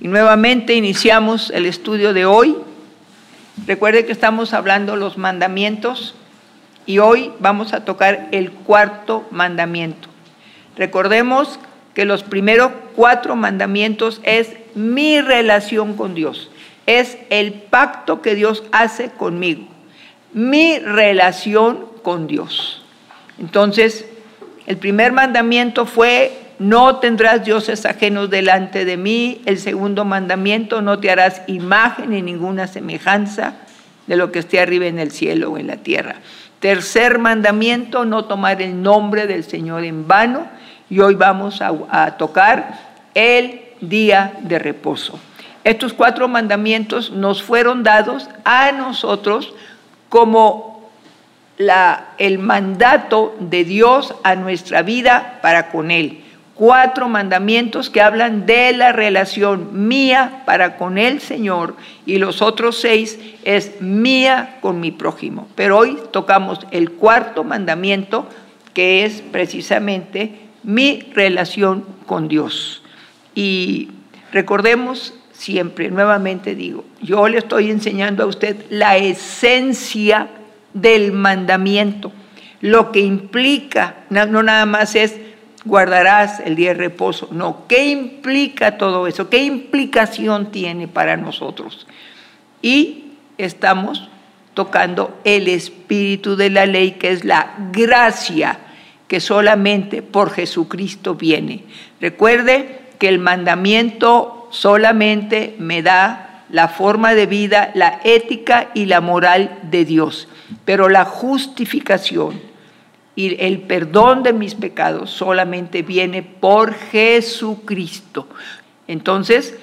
Y nuevamente iniciamos el estudio de hoy. Recuerde que estamos hablando los mandamientos y hoy vamos a tocar el cuarto mandamiento. Recordemos que los primeros cuatro mandamientos es mi relación con Dios, es el pacto que Dios hace conmigo, mi relación con Dios. Entonces, el primer mandamiento fue, no tendrás dioses ajenos delante de mí. El segundo mandamiento, no te harás imagen ni ninguna semejanza de lo que esté arriba en el cielo o en la tierra. Tercer mandamiento, no tomar el nombre del Señor en vano. Y hoy vamos a, tocar el día de reposo. Estos cuatro mandamientos nos fueron dados a nosotros como el mandato de Dios a nuestra vida para con Él. Cuatro mandamientos que hablan de la relación mía para con el Señor y los otros seis es mía con mi prójimo. Pero hoy tocamos el cuarto mandamiento que es precisamente mi relación con Dios. Y recordemos siempre, nuevamente digo, yo le estoy enseñando a usted la esencia del mandamiento. Lo que implica, no, nada más es guardarás el día de reposo, no, ¿qué implica todo eso? ¿Qué implicación tiene para nosotros? Y estamos tocando el espíritu de la ley, que es la gracia que solamente por Jesucristo viene. Recuerde que el mandamiento solamente me da la forma de vida, la ética y la moral de Dios. Pero la justificación el perdón de mis pecados solamente viene por Jesucristo. Entonces,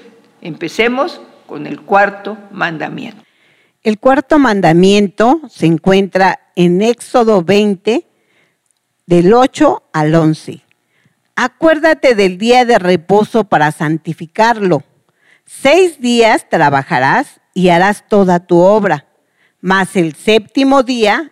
empecemos con el cuarto mandamiento. El cuarto mandamiento se encuentra en Éxodo 20, del 8 al 11. Acuérdate del día de reposo para santificarlo. Seis días trabajarás y harás toda tu obra mas el séptimo día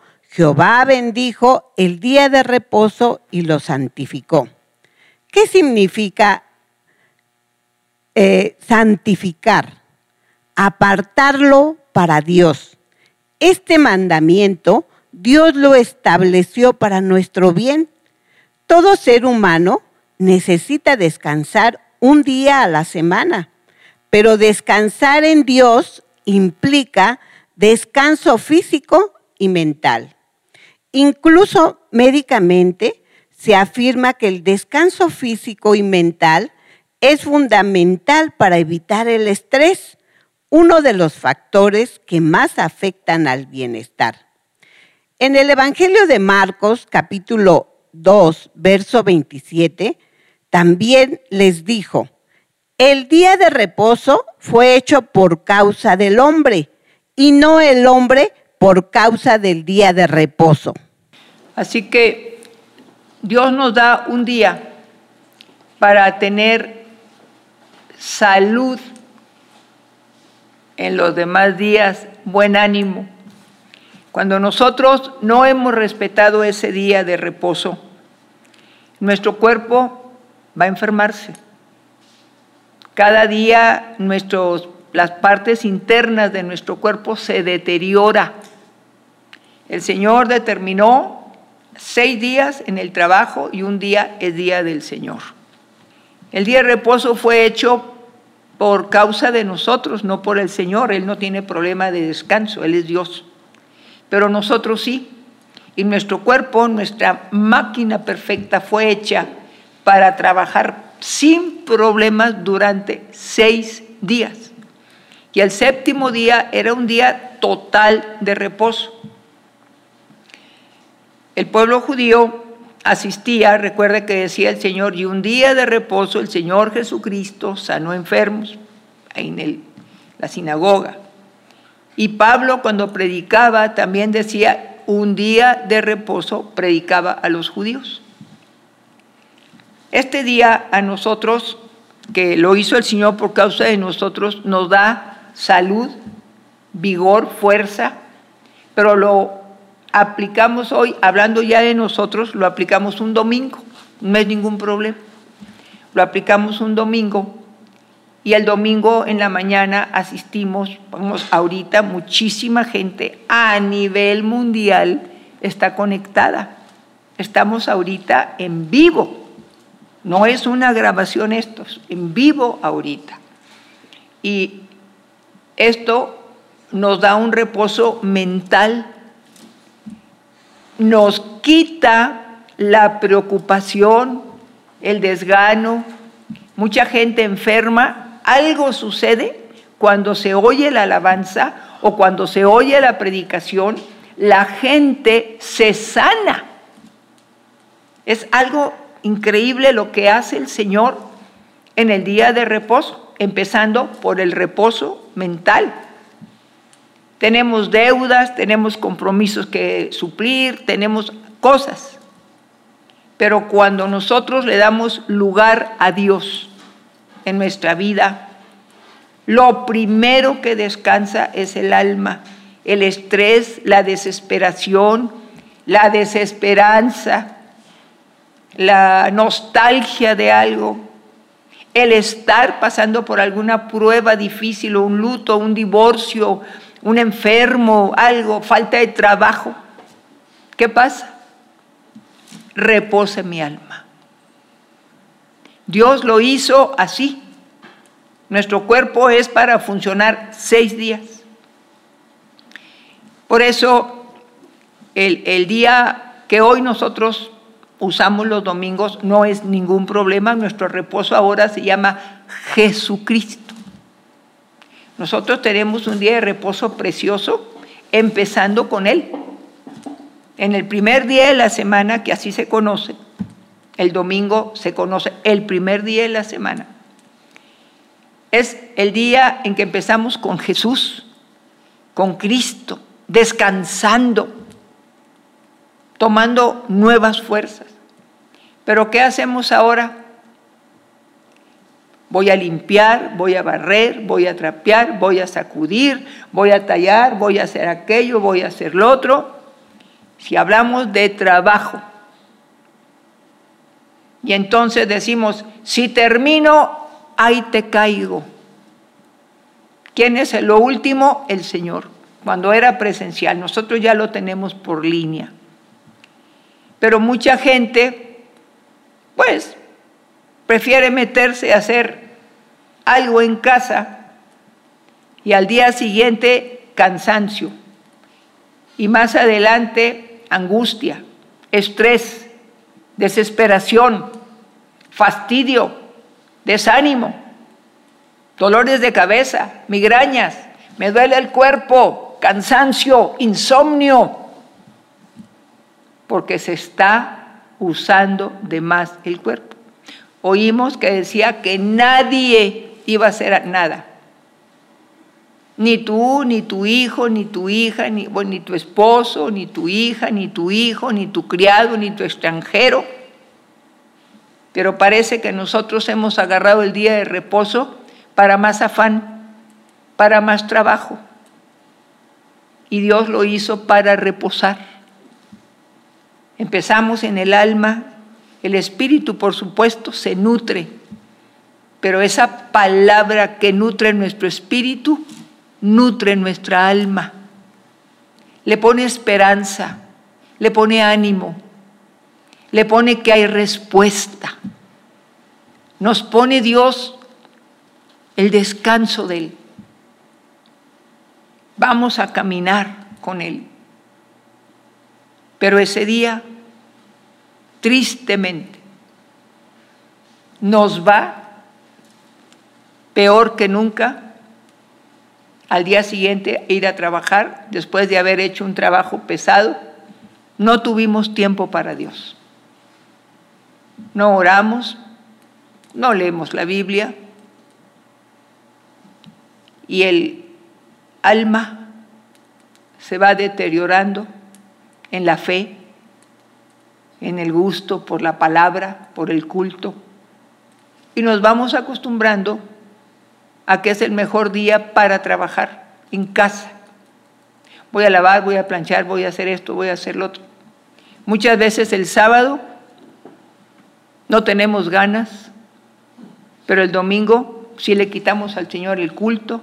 Jehová bendijo el día de reposo y lo santificó. ¿Qué significa eh, santificar? Apartarlo para Dios. Este mandamiento Dios lo estableció para nuestro bien. Todo ser humano necesita descansar un día a la semana, pero descansar en Dios implica descanso físico y mental. Incluso médicamente se afirma que el descanso físico y mental es fundamental para evitar el estrés, uno de los factores que más afectan al bienestar. En el Evangelio de Marcos, capítulo 2, verso 27, también les dijo, el día de reposo fue hecho por causa del hombre y no el hombre por causa del día de reposo. Así que Dios nos da un día para tener salud en los demás días, buen ánimo. Cuando nosotros no hemos respetado ese día de reposo, nuestro cuerpo va a enfermarse. Cada día nuestros las partes internas de nuestro cuerpo se deteriora. El Señor determinó seis días en el trabajo y un día es día del Señor. El día de reposo fue hecho por causa de nosotros, no por el Señor. Él no tiene problema de descanso, Él es Dios. Pero nosotros sí. Y nuestro cuerpo, nuestra máquina perfecta fue hecha para trabajar sin problemas durante seis días. Y el séptimo día era un día total de reposo. El pueblo judío asistía, recuerde que decía el Señor, y un día de reposo el Señor Jesucristo sanó enfermos. En la sinagoga. Y Pablo cuando predicaba también decía, un día de reposo predicaba a los judíos. Este día a nosotros, que lo hizo el Señor por causa de nosotros, nos da salud, vigor, fuerza, pero lo aplicamos hoy, hablando ya de nosotros, lo aplicamos un domingo, no es ningún problema. Lo aplicamos un domingo y el domingo en la mañana asistimos, vamos, ahorita muchísima gente a nivel mundial está conectada. Estamos ahorita en vivo. No es una grabación esto, en vivo ahorita. Y esto nos da un reposo mental, nos quita la preocupación, el desgano. Mucha gente enferma algo sucede cuando se oye la alabanza o cuando se oye la predicación, la gente se sana. Es algo increíble lo que hace el Señor en el día de reposo, empezando por el reposo mental. Tenemos deudas, tenemos compromisos que suplir, tenemos cosas. Pero cuando nosotros le damos lugar a Dios, en nuestra vida, lo primero que descansa es el alma, el estrés, la desesperación, la desesperanza, la nostalgia de algo, el estar pasando por alguna prueba difícil o un luto, un divorcio, un enfermo, algo, falta de trabajo. ¿Qué pasa? Repose mi alma. Dios lo hizo así. Nuestro cuerpo es para funcionar seis días. Por eso, el, día que hoy nosotros usamos los domingos no es ningún problema. Nuestro reposo ahora se llama Jesucristo. Nosotros tenemos un día de reposo precioso, empezando con Él. En el primer día de la semana, que así se conoce, el domingo se conoce el primer día de la semana. Es el día en que empezamos con Jesús, con Cristo, descansando, tomando nuevas fuerzas. Pero ¿qué hacemos ahora? Voy a limpiar, voy a barrer, voy a trapear, voy a sacudir, voy a tallar, voy a hacer aquello, voy a hacer lo otro. Si hablamos de trabajo, y entonces decimos, si termino, ahí te caigo. ¿Quién es lo último? El Señor. Cuando era presencial, nosotros ya lo tenemos por línea. Pero mucha gente, pues, prefiere meterse a hacer algo en casa y al día siguiente cansancio. Y más adelante angustia, estrés desesperación, fastidio, desánimo, dolores de cabeza, migrañas, me duele el cuerpo, cansancio, insomnio, porque se está usando de más el cuerpo. Oímos que decía que nadie iba a hacer nada. Ni tú, ni tu hijo, ni tu hija, ni, ni tu esposo, ni tu hija, ni tu hijo, ni tu criado, ni tu extranjero. Pero parece que nosotros hemos agarrado el día de reposo para más afán, para más trabajo. Y Dios lo hizo para reposar. Empezamos en el alma, el espíritu por supuesto se nutre, pero esa palabra que nutre nuestro espíritu nutre nuestra alma, le pone esperanza, le pone ánimo, le pone que hay respuesta. Nos pone Dios el descanso de Él. Vamos a caminar con Él. Pero ese día, tristemente, nos va peor que nunca al día siguiente ir a trabajar después de haber hecho un trabajo pesado, no tuvimos tiempo para Dios. No oramos, no leemos la Biblia. Y el alma se va deteriorando en la fe, en el gusto por la palabra, por el culto, y nos vamos acostumbrando a que es el mejor día para trabajar en casa. Voy a lavar, voy a planchar, voy a hacer esto, voy a hacer lo otro. Muchas veces el sábado no tenemos ganas, pero el domingo si le quitamos al Señor el culto,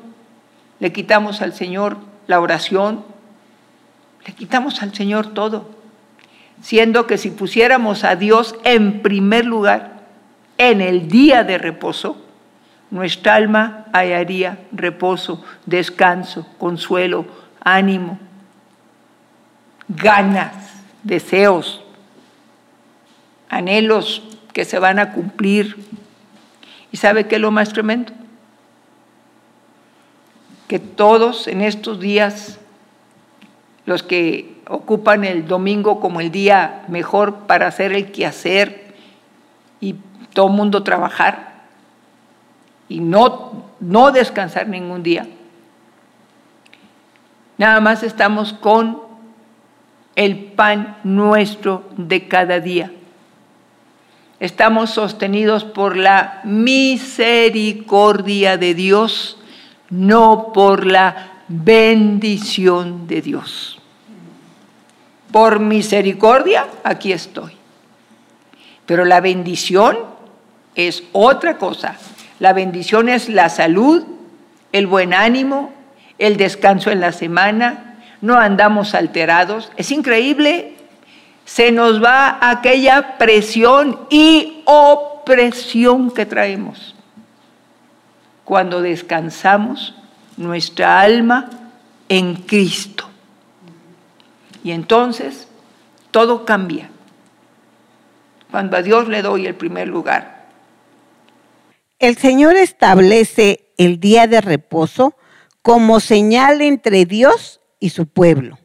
le quitamos al Señor la oración, le quitamos al Señor todo, siendo que si pusiéramos a Dios en primer lugar en el día de reposo, nuestra alma hallaría reposo, descanso, consuelo, ánimo, ganas, deseos, anhelos que se van a cumplir. ¿Y sabe qué es lo más tremendo? Que todos en estos días, los que ocupan el domingo como el día mejor para hacer el quehacer y todo mundo trabajar y no, no descansar ningún día, nada más estamos con el pan nuestro de cada día. Estamos sostenidos por la misericordia de Dios, no por la bendición de Dios. Por misericordia, aquí estoy. Pero la bendición es otra cosa. La bendición es la salud, el buen ánimo, el descanso en la semana, no andamos alterados. Es increíble, se nos va aquella presión y opresión que traemos. Cuando descansamos nuestra alma en Cristo. Y entonces todo cambia. Cuando a Dios le doy el primer lugar. El Señor establece el día de reposo como señal entre Dios y su pueblo.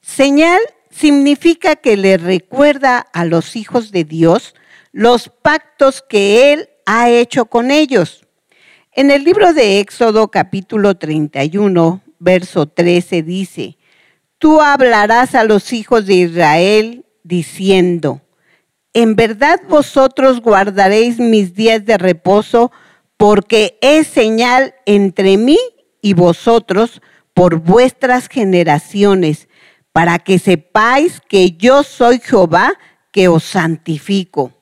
Señal significa que le recuerda a los hijos de Dios los pactos que Él ha hecho con ellos. En el libro de Éxodo capítulo 31, verso 13 dice, Tú hablarás a los hijos de Israel diciendo, en verdad vosotros guardaréis mis días de reposo, porque es señal entre mí y vosotros por vuestras generaciones, para que sepáis que yo soy Jehová que os santifico.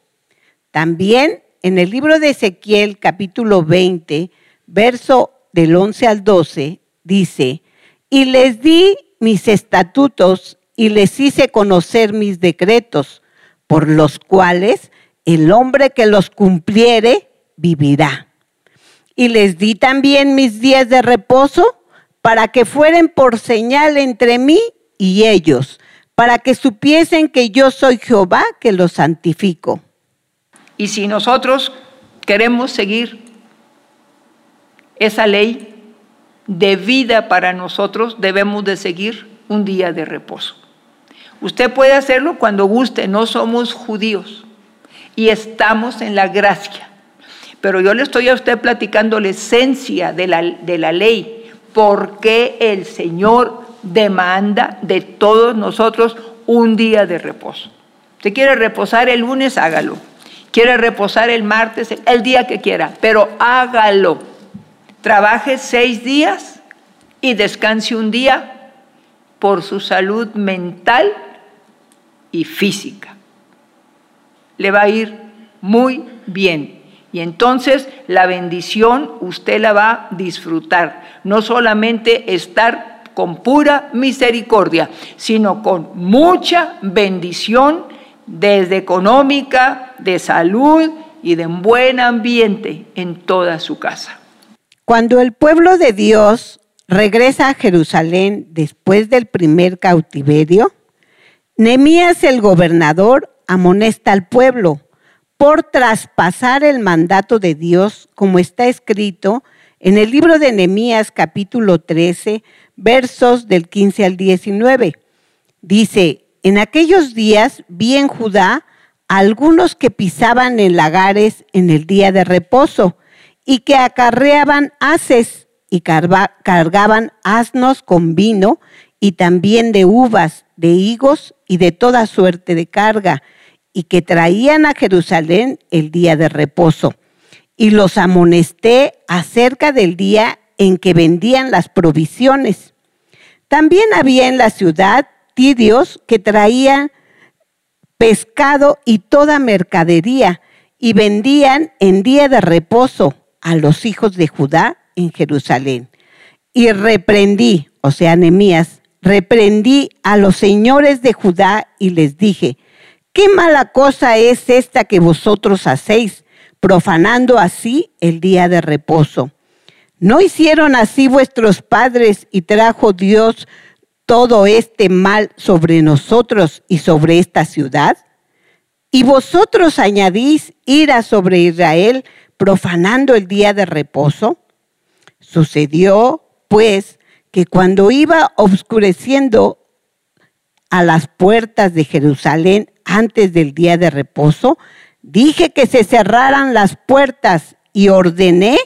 También en el libro de Ezequiel capítulo 20, verso del 11 al 12, dice, y les di mis estatutos y les hice conocer mis decretos, por los cuales el hombre que los cumpliere vivirá. Y les di también mis días de reposo para que fueren por señal entre mí y ellos, para que supiesen que yo soy Jehová que los santifico. Y si nosotros queremos seguir esa ley de vida para nosotros, debemos de seguir un día de reposo. Usted puede hacerlo cuando guste, no somos judíos y estamos en la gracia. Pero yo le estoy a usted platicando la esencia de la, de la ley porque el Señor demanda de todos nosotros un día de reposo. Si quiere reposar el lunes, hágalo. Quiere reposar el martes, el día que quiera, pero hágalo. Trabaje seis días y descanse un día por su salud mental y física. Le va a ir muy bien. Y entonces la bendición usted la va a disfrutar. No solamente estar con pura misericordia, sino con mucha bendición desde económica, de salud y de un buen ambiente en toda su casa. Cuando el pueblo de Dios regresa a Jerusalén después del primer cautiverio, Nemías el gobernador amonesta al pueblo por traspasar el mandato de Dios, como está escrito en el libro de Nehemías capítulo 13, versos del 15 al 19. Dice, en aquellos días vi en Judá algunos que pisaban en lagares en el día de reposo y que acarreaban haces y cargaban asnos con vino y también de uvas, de higos y de toda suerte de carga, y que traían a Jerusalén el día de reposo. Y los amonesté acerca del día en que vendían las provisiones. También había en la ciudad tidios que traían pescado y toda mercadería, y vendían en día de reposo a los hijos de Judá en Jerusalén. Y reprendí, o sea, Nemías, reprendí a los señores de Judá y les dije, ¿qué mala cosa es esta que vosotros hacéis, profanando así el día de reposo? ¿No hicieron así vuestros padres y trajo Dios todo este mal sobre nosotros y sobre esta ciudad? Y vosotros añadís ira sobre Israel, profanando el día de reposo. Sucedió, pues, que cuando iba obscureciendo a las puertas de Jerusalén antes del día de reposo, dije que se cerraran las puertas y ordené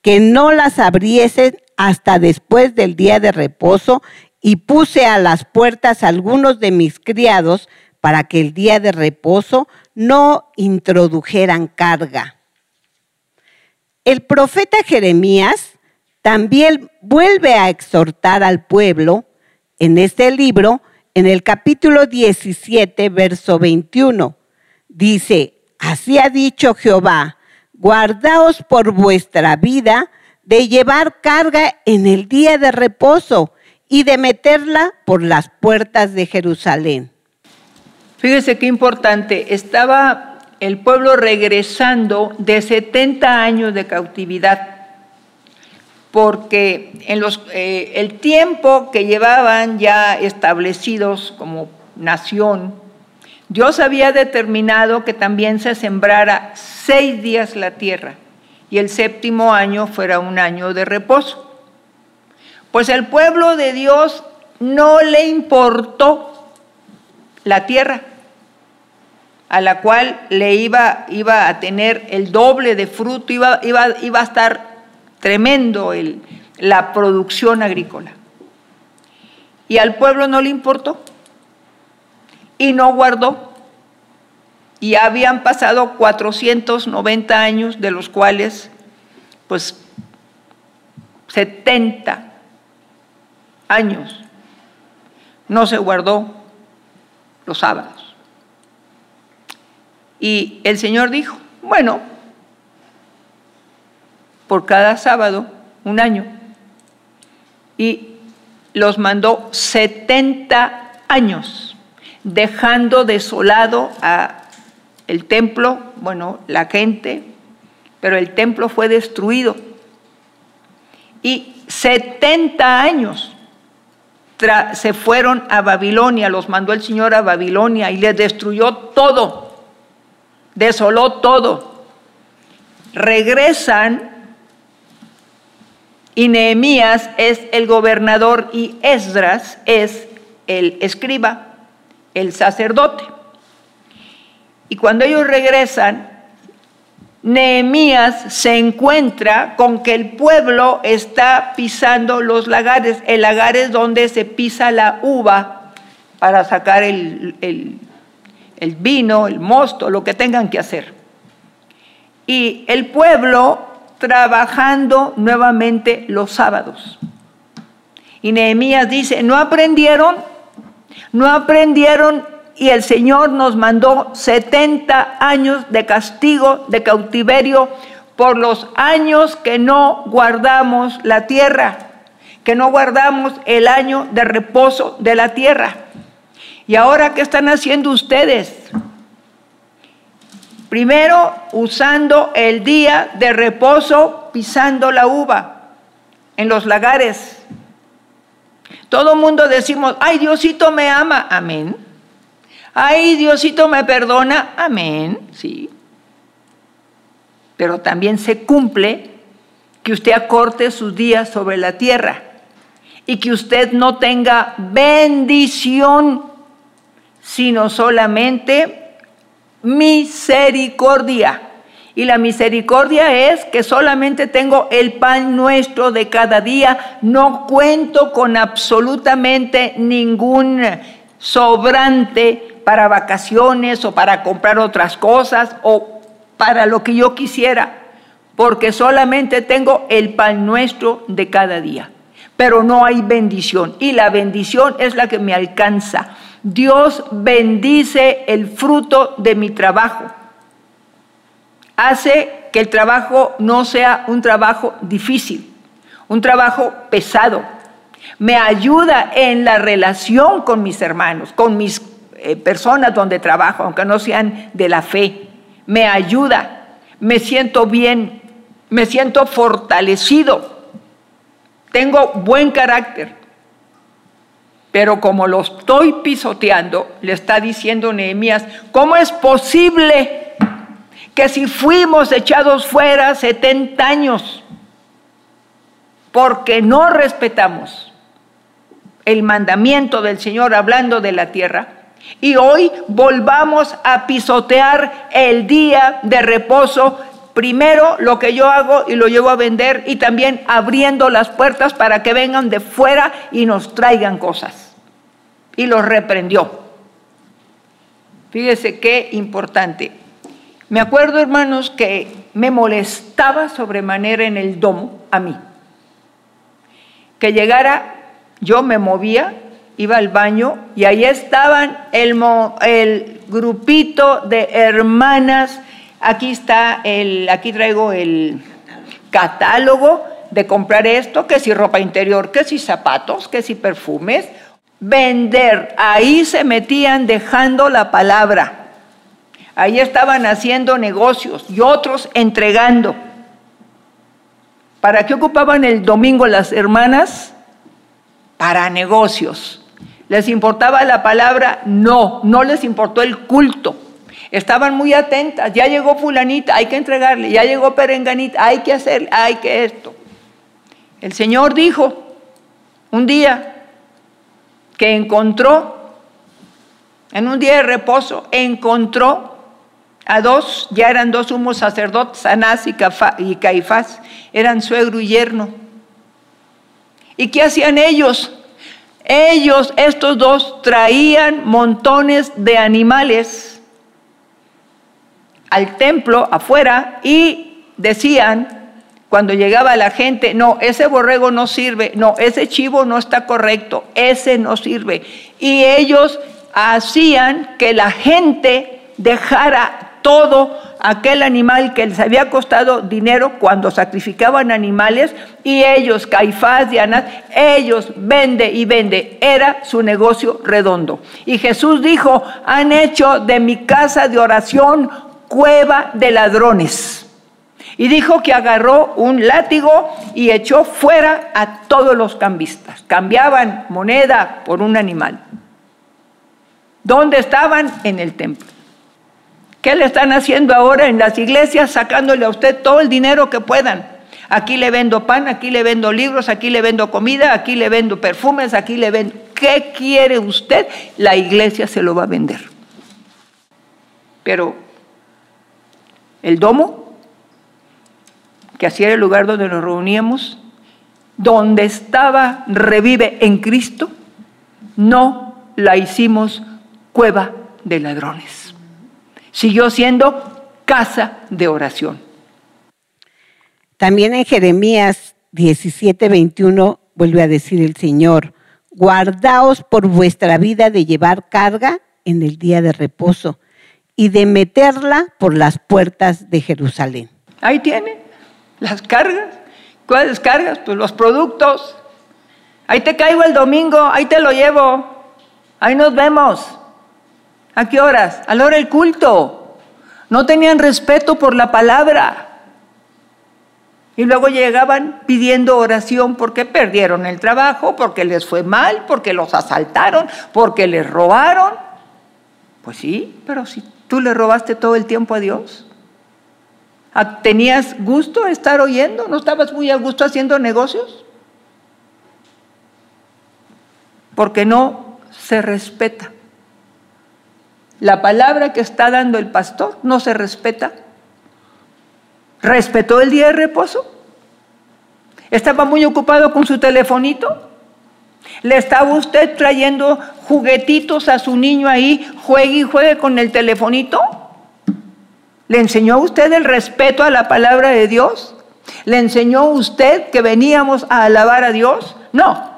que no las abriesen hasta después del día de reposo y puse a las puertas algunos de mis criados para que el día de reposo no introdujeran carga. El profeta Jeremías también vuelve a exhortar al pueblo en este libro, en el capítulo 17, verso 21. Dice, así ha dicho Jehová, guardaos por vuestra vida de llevar carga en el día de reposo y de meterla por las puertas de Jerusalén. Fíjese qué importante, estaba el pueblo regresando de 70 años de cautividad, porque en los, eh, el tiempo que llevaban ya establecidos como nación, Dios había determinado que también se sembrara seis días la tierra y el séptimo año fuera un año de reposo. Pues el pueblo de Dios no le importó la tierra a la cual le iba, iba a tener el doble de fruto, iba, iba, iba a estar tremendo el, la producción agrícola. Y al pueblo no le importó y no guardó. Y habían pasado 490 años, de los cuales, pues, 70 años no se guardó los sábados. Y el Señor dijo, bueno, por cada sábado, un año. Y los mandó 70 años, dejando desolado el templo, bueno, la gente, pero el templo fue destruido. Y 70 años se fueron a Babilonia, los mandó el Señor a Babilonia y les destruyó todo desoló todo. Regresan y Nehemías es el gobernador y Esdras es el escriba, el sacerdote. Y cuando ellos regresan, Nehemías se encuentra con que el pueblo está pisando los lagares. El lagar es donde se pisa la uva para sacar el, el, el vino, el mosto, lo que tengan que hacer. Y el pueblo trabajando nuevamente los sábados. Y Nehemías dice, ¿no aprendieron? ¿No aprendieron? Y el Señor nos mandó 70 años de castigo, de cautiverio, por los años que no guardamos la tierra, que no guardamos el año de reposo de la tierra. ¿Y ahora qué están haciendo ustedes? Primero, usando el día de reposo, pisando la uva en los lagares. Todo mundo decimos, ay, Diosito me ama, amén. Ay, Diosito me perdona, amén, sí. Pero también se cumple que usted acorte sus días sobre la tierra y que usted no tenga bendición sino solamente misericordia. Y la misericordia es que solamente tengo el pan nuestro de cada día, no cuento con absolutamente ningún sobrante para vacaciones o para comprar otras cosas o para lo que yo quisiera, porque solamente tengo el pan nuestro de cada día. Pero no hay bendición y la bendición es la que me alcanza. Dios bendice el fruto de mi trabajo hace que el trabajo no sea un trabajo difícil, un trabajo pesado. Me ayuda en la relación con mis hermanos, con mis eh, personas donde trabajo, aunque no sean de la fe. Me ayuda, me siento bien, me siento fortalecido, tengo buen carácter. Pero como lo estoy pisoteando, le está diciendo Nehemías, ¿cómo es posible que si fuimos echados fuera 70 años porque no respetamos el mandamiento del Señor hablando de la tierra, y hoy volvamos a pisotear el día de reposo, primero lo que yo hago y lo llevo a vender y también abriendo las puertas para que vengan de fuera y nos traigan cosas. Y los reprendió. Fíjese qué importante. Me acuerdo, hermanos, que me molestaba sobremanera en el domo a mí. Que llegara, yo me movía, iba al baño y ahí estaban el, el grupito de hermanas. Aquí está el, aquí traigo el catálogo de comprar esto, que si ropa interior, que si zapatos, que si perfumes. Vender, ahí se metían dejando la palabra Ahí estaban haciendo negocios y otros entregando. ¿Para qué ocupaban el domingo las hermanas? Para negocios. ¿Les importaba la palabra? No, no les importó el culto. Estaban muy atentas. Ya llegó fulanita, hay que entregarle. Ya llegó perenganita, hay que hacer, hay que esto. El Señor dijo un día que encontró, en un día de reposo, encontró a dos, ya eran dos humos sacerdotes, Anás y Caifás, eran suegro y yerno. ¿Y qué hacían ellos? Ellos, estos dos, traían montones de animales al templo afuera y decían, cuando llegaba la gente, no, ese borrego no sirve, no, ese chivo no está correcto, ese no sirve. Y ellos hacían que la gente dejara todo aquel animal que les había costado dinero cuando sacrificaban animales y ellos, Caifás y Anás, ellos vende y vende. Era su negocio redondo. Y Jesús dijo, han hecho de mi casa de oración cueva de ladrones. Y dijo que agarró un látigo y echó fuera a todos los cambistas. Cambiaban moneda por un animal. ¿Dónde estaban? En el templo. ¿Qué le están haciendo ahora en las iglesias? Sacándole a usted todo el dinero que puedan. Aquí le vendo pan, aquí le vendo libros, aquí le vendo comida, aquí le vendo perfumes, aquí le vendo... ¿Qué quiere usted? La iglesia se lo va a vender. Pero el domo, que así era el lugar donde nos reuníamos, donde estaba revive en Cristo, no la hicimos cueva de ladrones siguió siendo casa de oración. También en Jeremías 17, 21 vuelve a decir el Señor, guardaos por vuestra vida de llevar carga en el día de reposo y de meterla por las puertas de Jerusalén. Ahí tiene las cargas. ¿Cuáles cargas? Pues los productos. Ahí te caigo el domingo, ahí te lo llevo. Ahí nos vemos. ¿A qué horas? A la hora del culto. No tenían respeto por la palabra. Y luego llegaban pidiendo oración porque perdieron el trabajo, porque les fue mal, porque los asaltaron, porque les robaron. Pues sí, pero si tú le robaste todo el tiempo a Dios. ¿Tenías gusto estar oyendo? ¿No estabas muy a gusto haciendo negocios? Porque no se respeta la palabra que está dando el pastor no se respeta. ¿Respetó el día de reposo? ¿Estaba muy ocupado con su telefonito? ¿Le estaba usted trayendo juguetitos a su niño ahí, juegue y juegue con el telefonito? ¿Le enseñó usted el respeto a la palabra de Dios? ¿Le enseñó usted que veníamos a alabar a Dios? No.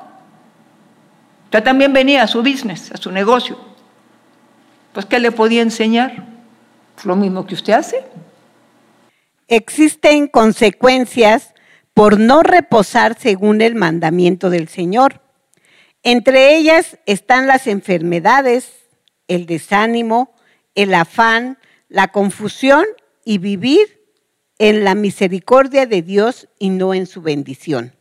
Usted también venía a su business, a su negocio. Pues, ¿qué le podía enseñar? Lo mismo que usted hace. Existen consecuencias por no reposar según el mandamiento del Señor. Entre ellas están las enfermedades, el desánimo, el afán, la confusión y vivir en la misericordia de Dios y no en su bendición.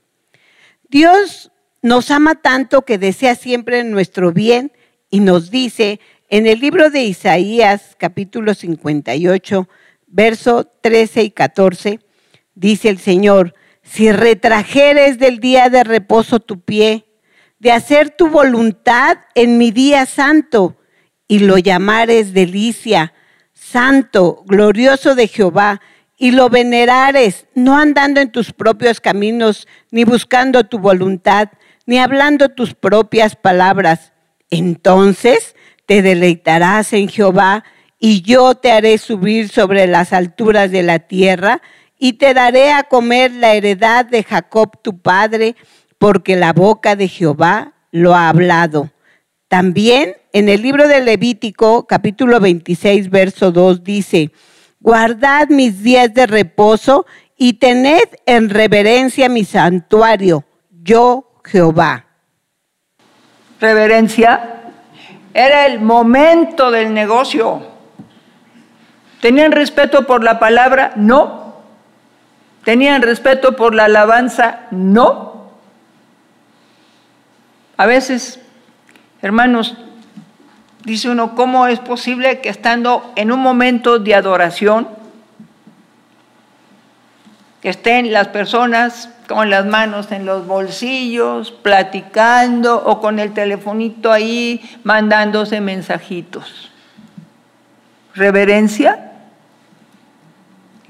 Dios nos ama tanto que desea siempre nuestro bien y nos dice en el libro de Isaías capítulo 58, verso 13 y 14, dice el Señor, si retrajeres del día de reposo tu pie, de hacer tu voluntad en mi día santo, y lo llamares delicia, santo, glorioso de Jehová, y lo venerares, no andando en tus propios caminos, ni buscando tu voluntad, ni hablando tus propias palabras. Entonces te deleitarás en Jehová, y yo te haré subir sobre las alturas de la tierra, y te daré a comer la heredad de Jacob tu padre, porque la boca de Jehová lo ha hablado. También en el libro de Levítico, capítulo 26, verso 2, dice, guardad mis días de reposo y tened en reverencia mi santuario, yo Jehová. Reverencia era el momento del negocio. ¿Tenían respeto por la palabra? No. ¿Tenían respeto por la alabanza? No. A veces, hermanos, dice uno, ¿cómo es posible que estando en un momento de adoración, estén las personas con las manos en los bolsillos, platicando o con el telefonito ahí mandándose mensajitos? ¿Reverencia?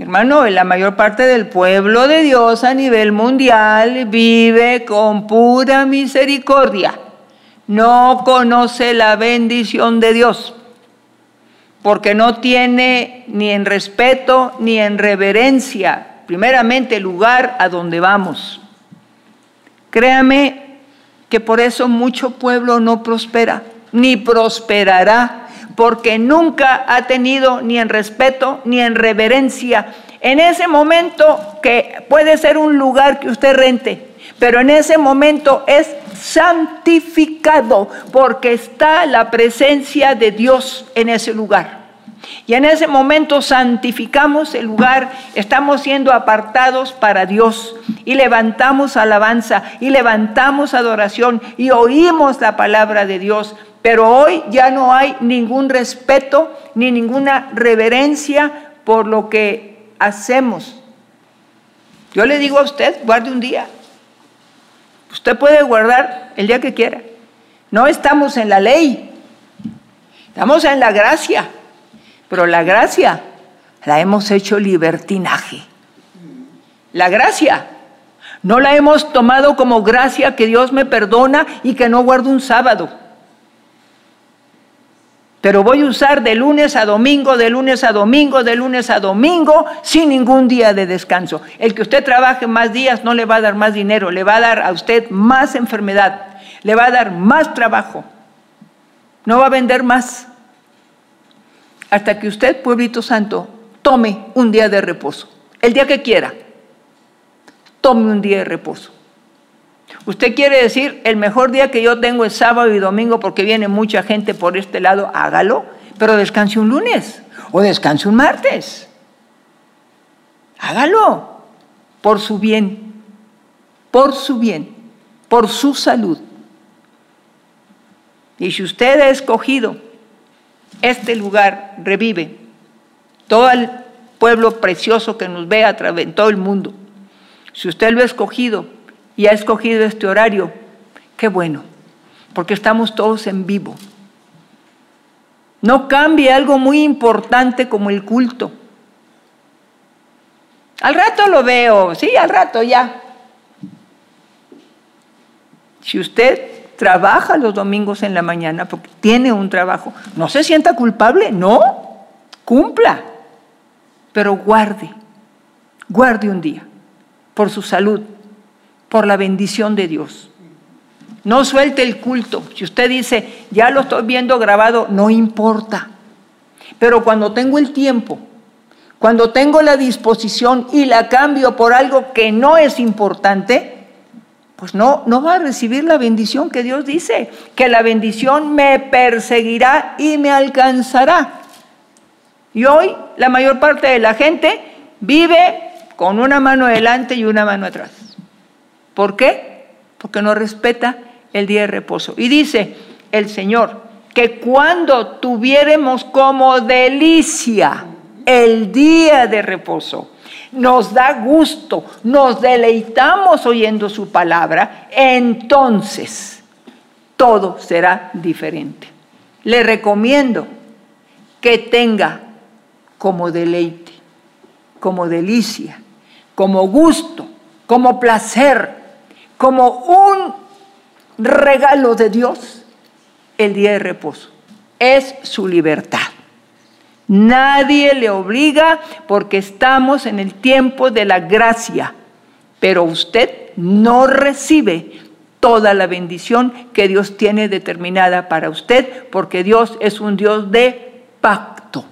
Hermano, la mayor parte del pueblo de Dios a nivel mundial vive con pura misericordia. No conoce la bendición de Dios, porque no tiene ni en respeto ni en reverencia, primeramente, el lugar a donde vamos. Créame que por eso mucho pueblo no prospera, ni prosperará porque nunca ha tenido ni en respeto ni en reverencia. En ese momento que puede ser un lugar que usted rente, pero en ese momento es santificado porque está la presencia de Dios en ese lugar. Y en ese momento santificamos el lugar, estamos siendo apartados para Dios y levantamos alabanza y levantamos adoración y oímos la palabra de Dios. Pero hoy ya no hay ningún respeto ni ninguna reverencia por lo que hacemos. Yo le digo a usted, guarde un día. Usted puede guardar el día que quiera. No estamos en la ley, estamos en la gracia. Pero la gracia la hemos hecho libertinaje. La gracia no la hemos tomado como gracia que Dios me perdona y que no guardo un sábado pero voy a usar de lunes a domingo, de lunes a domingo, de lunes a domingo, sin ningún día de descanso. El que usted trabaje más días no le va a dar más dinero, le va a dar a usted más enfermedad, le va a dar más trabajo, no va a vender más. Hasta que usted, pueblito santo, tome un día de reposo, el día que quiera, tome un día de reposo. Usted quiere decir, el mejor día que yo tengo es sábado y domingo porque viene mucha gente por este lado, hágalo, pero descanse un lunes o descanse un martes. Hágalo por su bien, por su bien, por su salud. Y si usted ha escogido este lugar, revive todo el pueblo precioso que nos ve a través en todo el mundo. Si usted lo ha escogido y ha escogido este horario, qué bueno, porque estamos todos en vivo. No cambie algo muy importante como el culto. Al rato lo veo, sí, al rato ya. Si usted trabaja los domingos en la mañana porque tiene un trabajo, no se sienta culpable, no, cumpla, pero guarde, guarde un día por su salud, por la bendición de Dios. No suelte el culto. Si usted dice, ya lo estoy viendo grabado, no importa. Pero cuando tengo el tiempo, cuando tengo la disposición y la cambio por algo que no es importante, pues no, no va a recibir la bendición que Dios dice, que la bendición me perseguirá y me alcanzará. Y hoy la mayor parte de la gente vive con una mano adelante y una mano atrás. ¿Por qué? Porque no respeta el día de reposo. Y dice el Señor que cuando tuviéramos como delicia el día de reposo, nos da gusto, nos deleitamos oyendo su palabra, entonces todo será diferente. Le recomiendo que tenga como deleite, como delicia, como gusto, como placer, como un regalo de Dios el día de reposo. Es su libertad. Nadie le obliga porque estamos en el tiempo de la gracia, pero usted no recibe toda la bendición que Dios tiene determinada para usted, porque Dios es un Dios de pacto.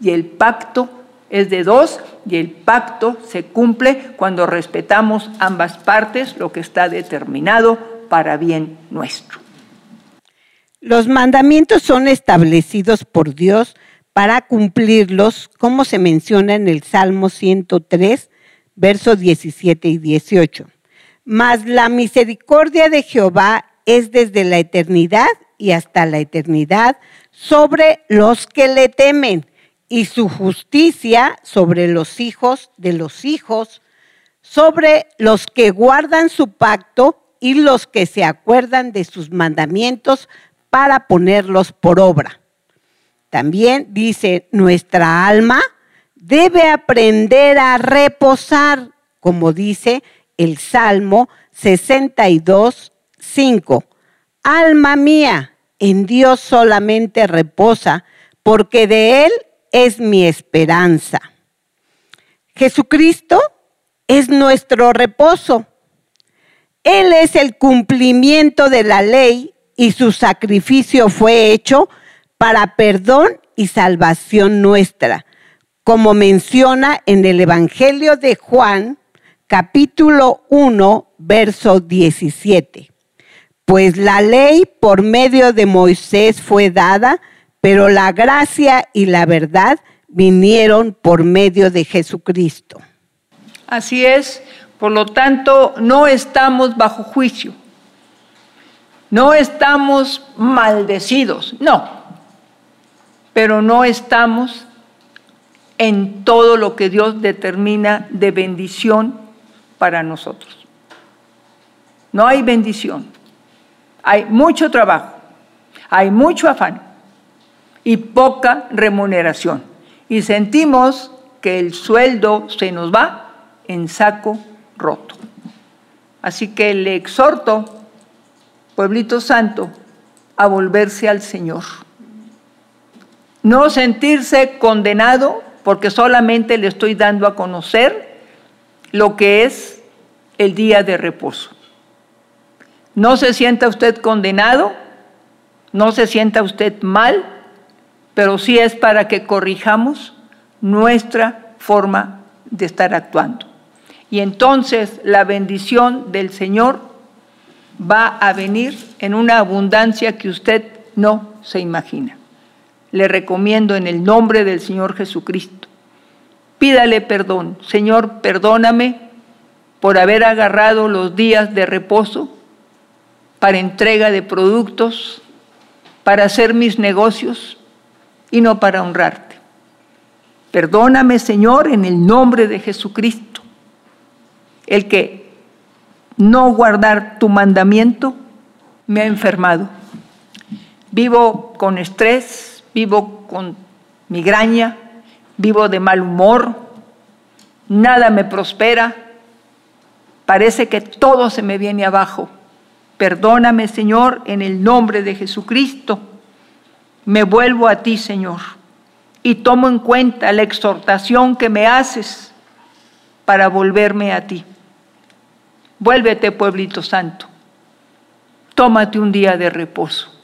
Y el pacto es de dos y el pacto se cumple cuando respetamos ambas partes, lo que está determinado para bien nuestro. Los mandamientos son establecidos por Dios para cumplirlos, como se menciona en el Salmo 103, versos 17 y 18. Mas la misericordia de Jehová es desde la eternidad y hasta la eternidad sobre los que le temen, y su justicia sobre los hijos de los hijos, sobre los que guardan su pacto y los que se acuerdan de sus mandamientos para ponerlos por obra. También dice, nuestra alma debe aprender a reposar, como dice el Salmo 62, 5. Alma mía, en Dios solamente reposa, porque de Él es mi esperanza. Jesucristo es nuestro reposo. Él es el cumplimiento de la ley y su sacrificio fue hecho para perdón y salvación nuestra, como menciona en el Evangelio de Juan, capítulo 1, verso 17. Pues la ley por medio de Moisés fue dada, pero la gracia y la verdad vinieron por medio de Jesucristo. Así es, por lo tanto, no estamos bajo juicio, no estamos maldecidos, no, pero no estamos en todo lo que Dios determina de bendición para nosotros. No hay bendición. Hay mucho trabajo, hay mucho afán y poca remuneración. Y sentimos que el sueldo se nos va en saco roto. Así que le exhorto, pueblito santo, a volverse al Señor. No sentirse condenado porque solamente le estoy dando a conocer lo que es el día de reposo. No se sienta usted condenado, no se sienta usted mal, pero sí es para que corrijamos nuestra forma de estar actuando. Y entonces la bendición del Señor va a venir en una abundancia que usted no se imagina le recomiendo en el nombre del Señor Jesucristo. Pídale perdón. Señor, perdóname por haber agarrado los días de reposo para entrega de productos, para hacer mis negocios y no para honrarte. Perdóname, Señor, en el nombre de Jesucristo. El que no guardar tu mandamiento me ha enfermado. Vivo con estrés, vivo con migraña, vivo de mal humor, nada me prospera, parece que todo se me viene abajo. Perdóname, Señor, en el nombre de Jesucristo. Me vuelvo a ti, Señor, y tomo en cuenta la exhortación que me haces para volverme a ti. Vuélvete, pueblito santo. Tómate un día de reposo.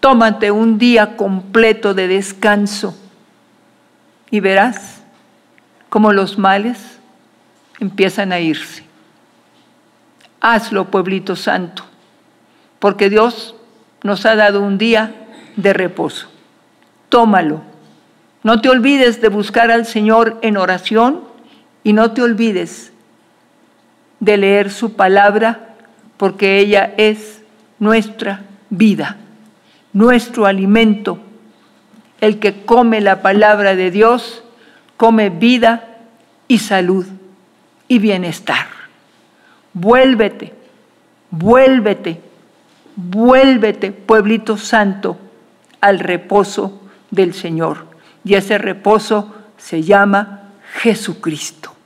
Tómate un día completo de descanso y verás cómo los males empiezan a irse. Hazlo, pueblito santo, porque Dios nos ha dado un día de reposo. Tómalo. No te olvides de buscar al Señor en oración y no te olvides de leer su palabra, porque ella es nuestra vida nuestro alimento. El que come la palabra de Dios come vida y salud y bienestar. Vuélvete, vuélvete, vuélvete, pueblito santo, al reposo del Señor. Y ese reposo se llama Jesucristo.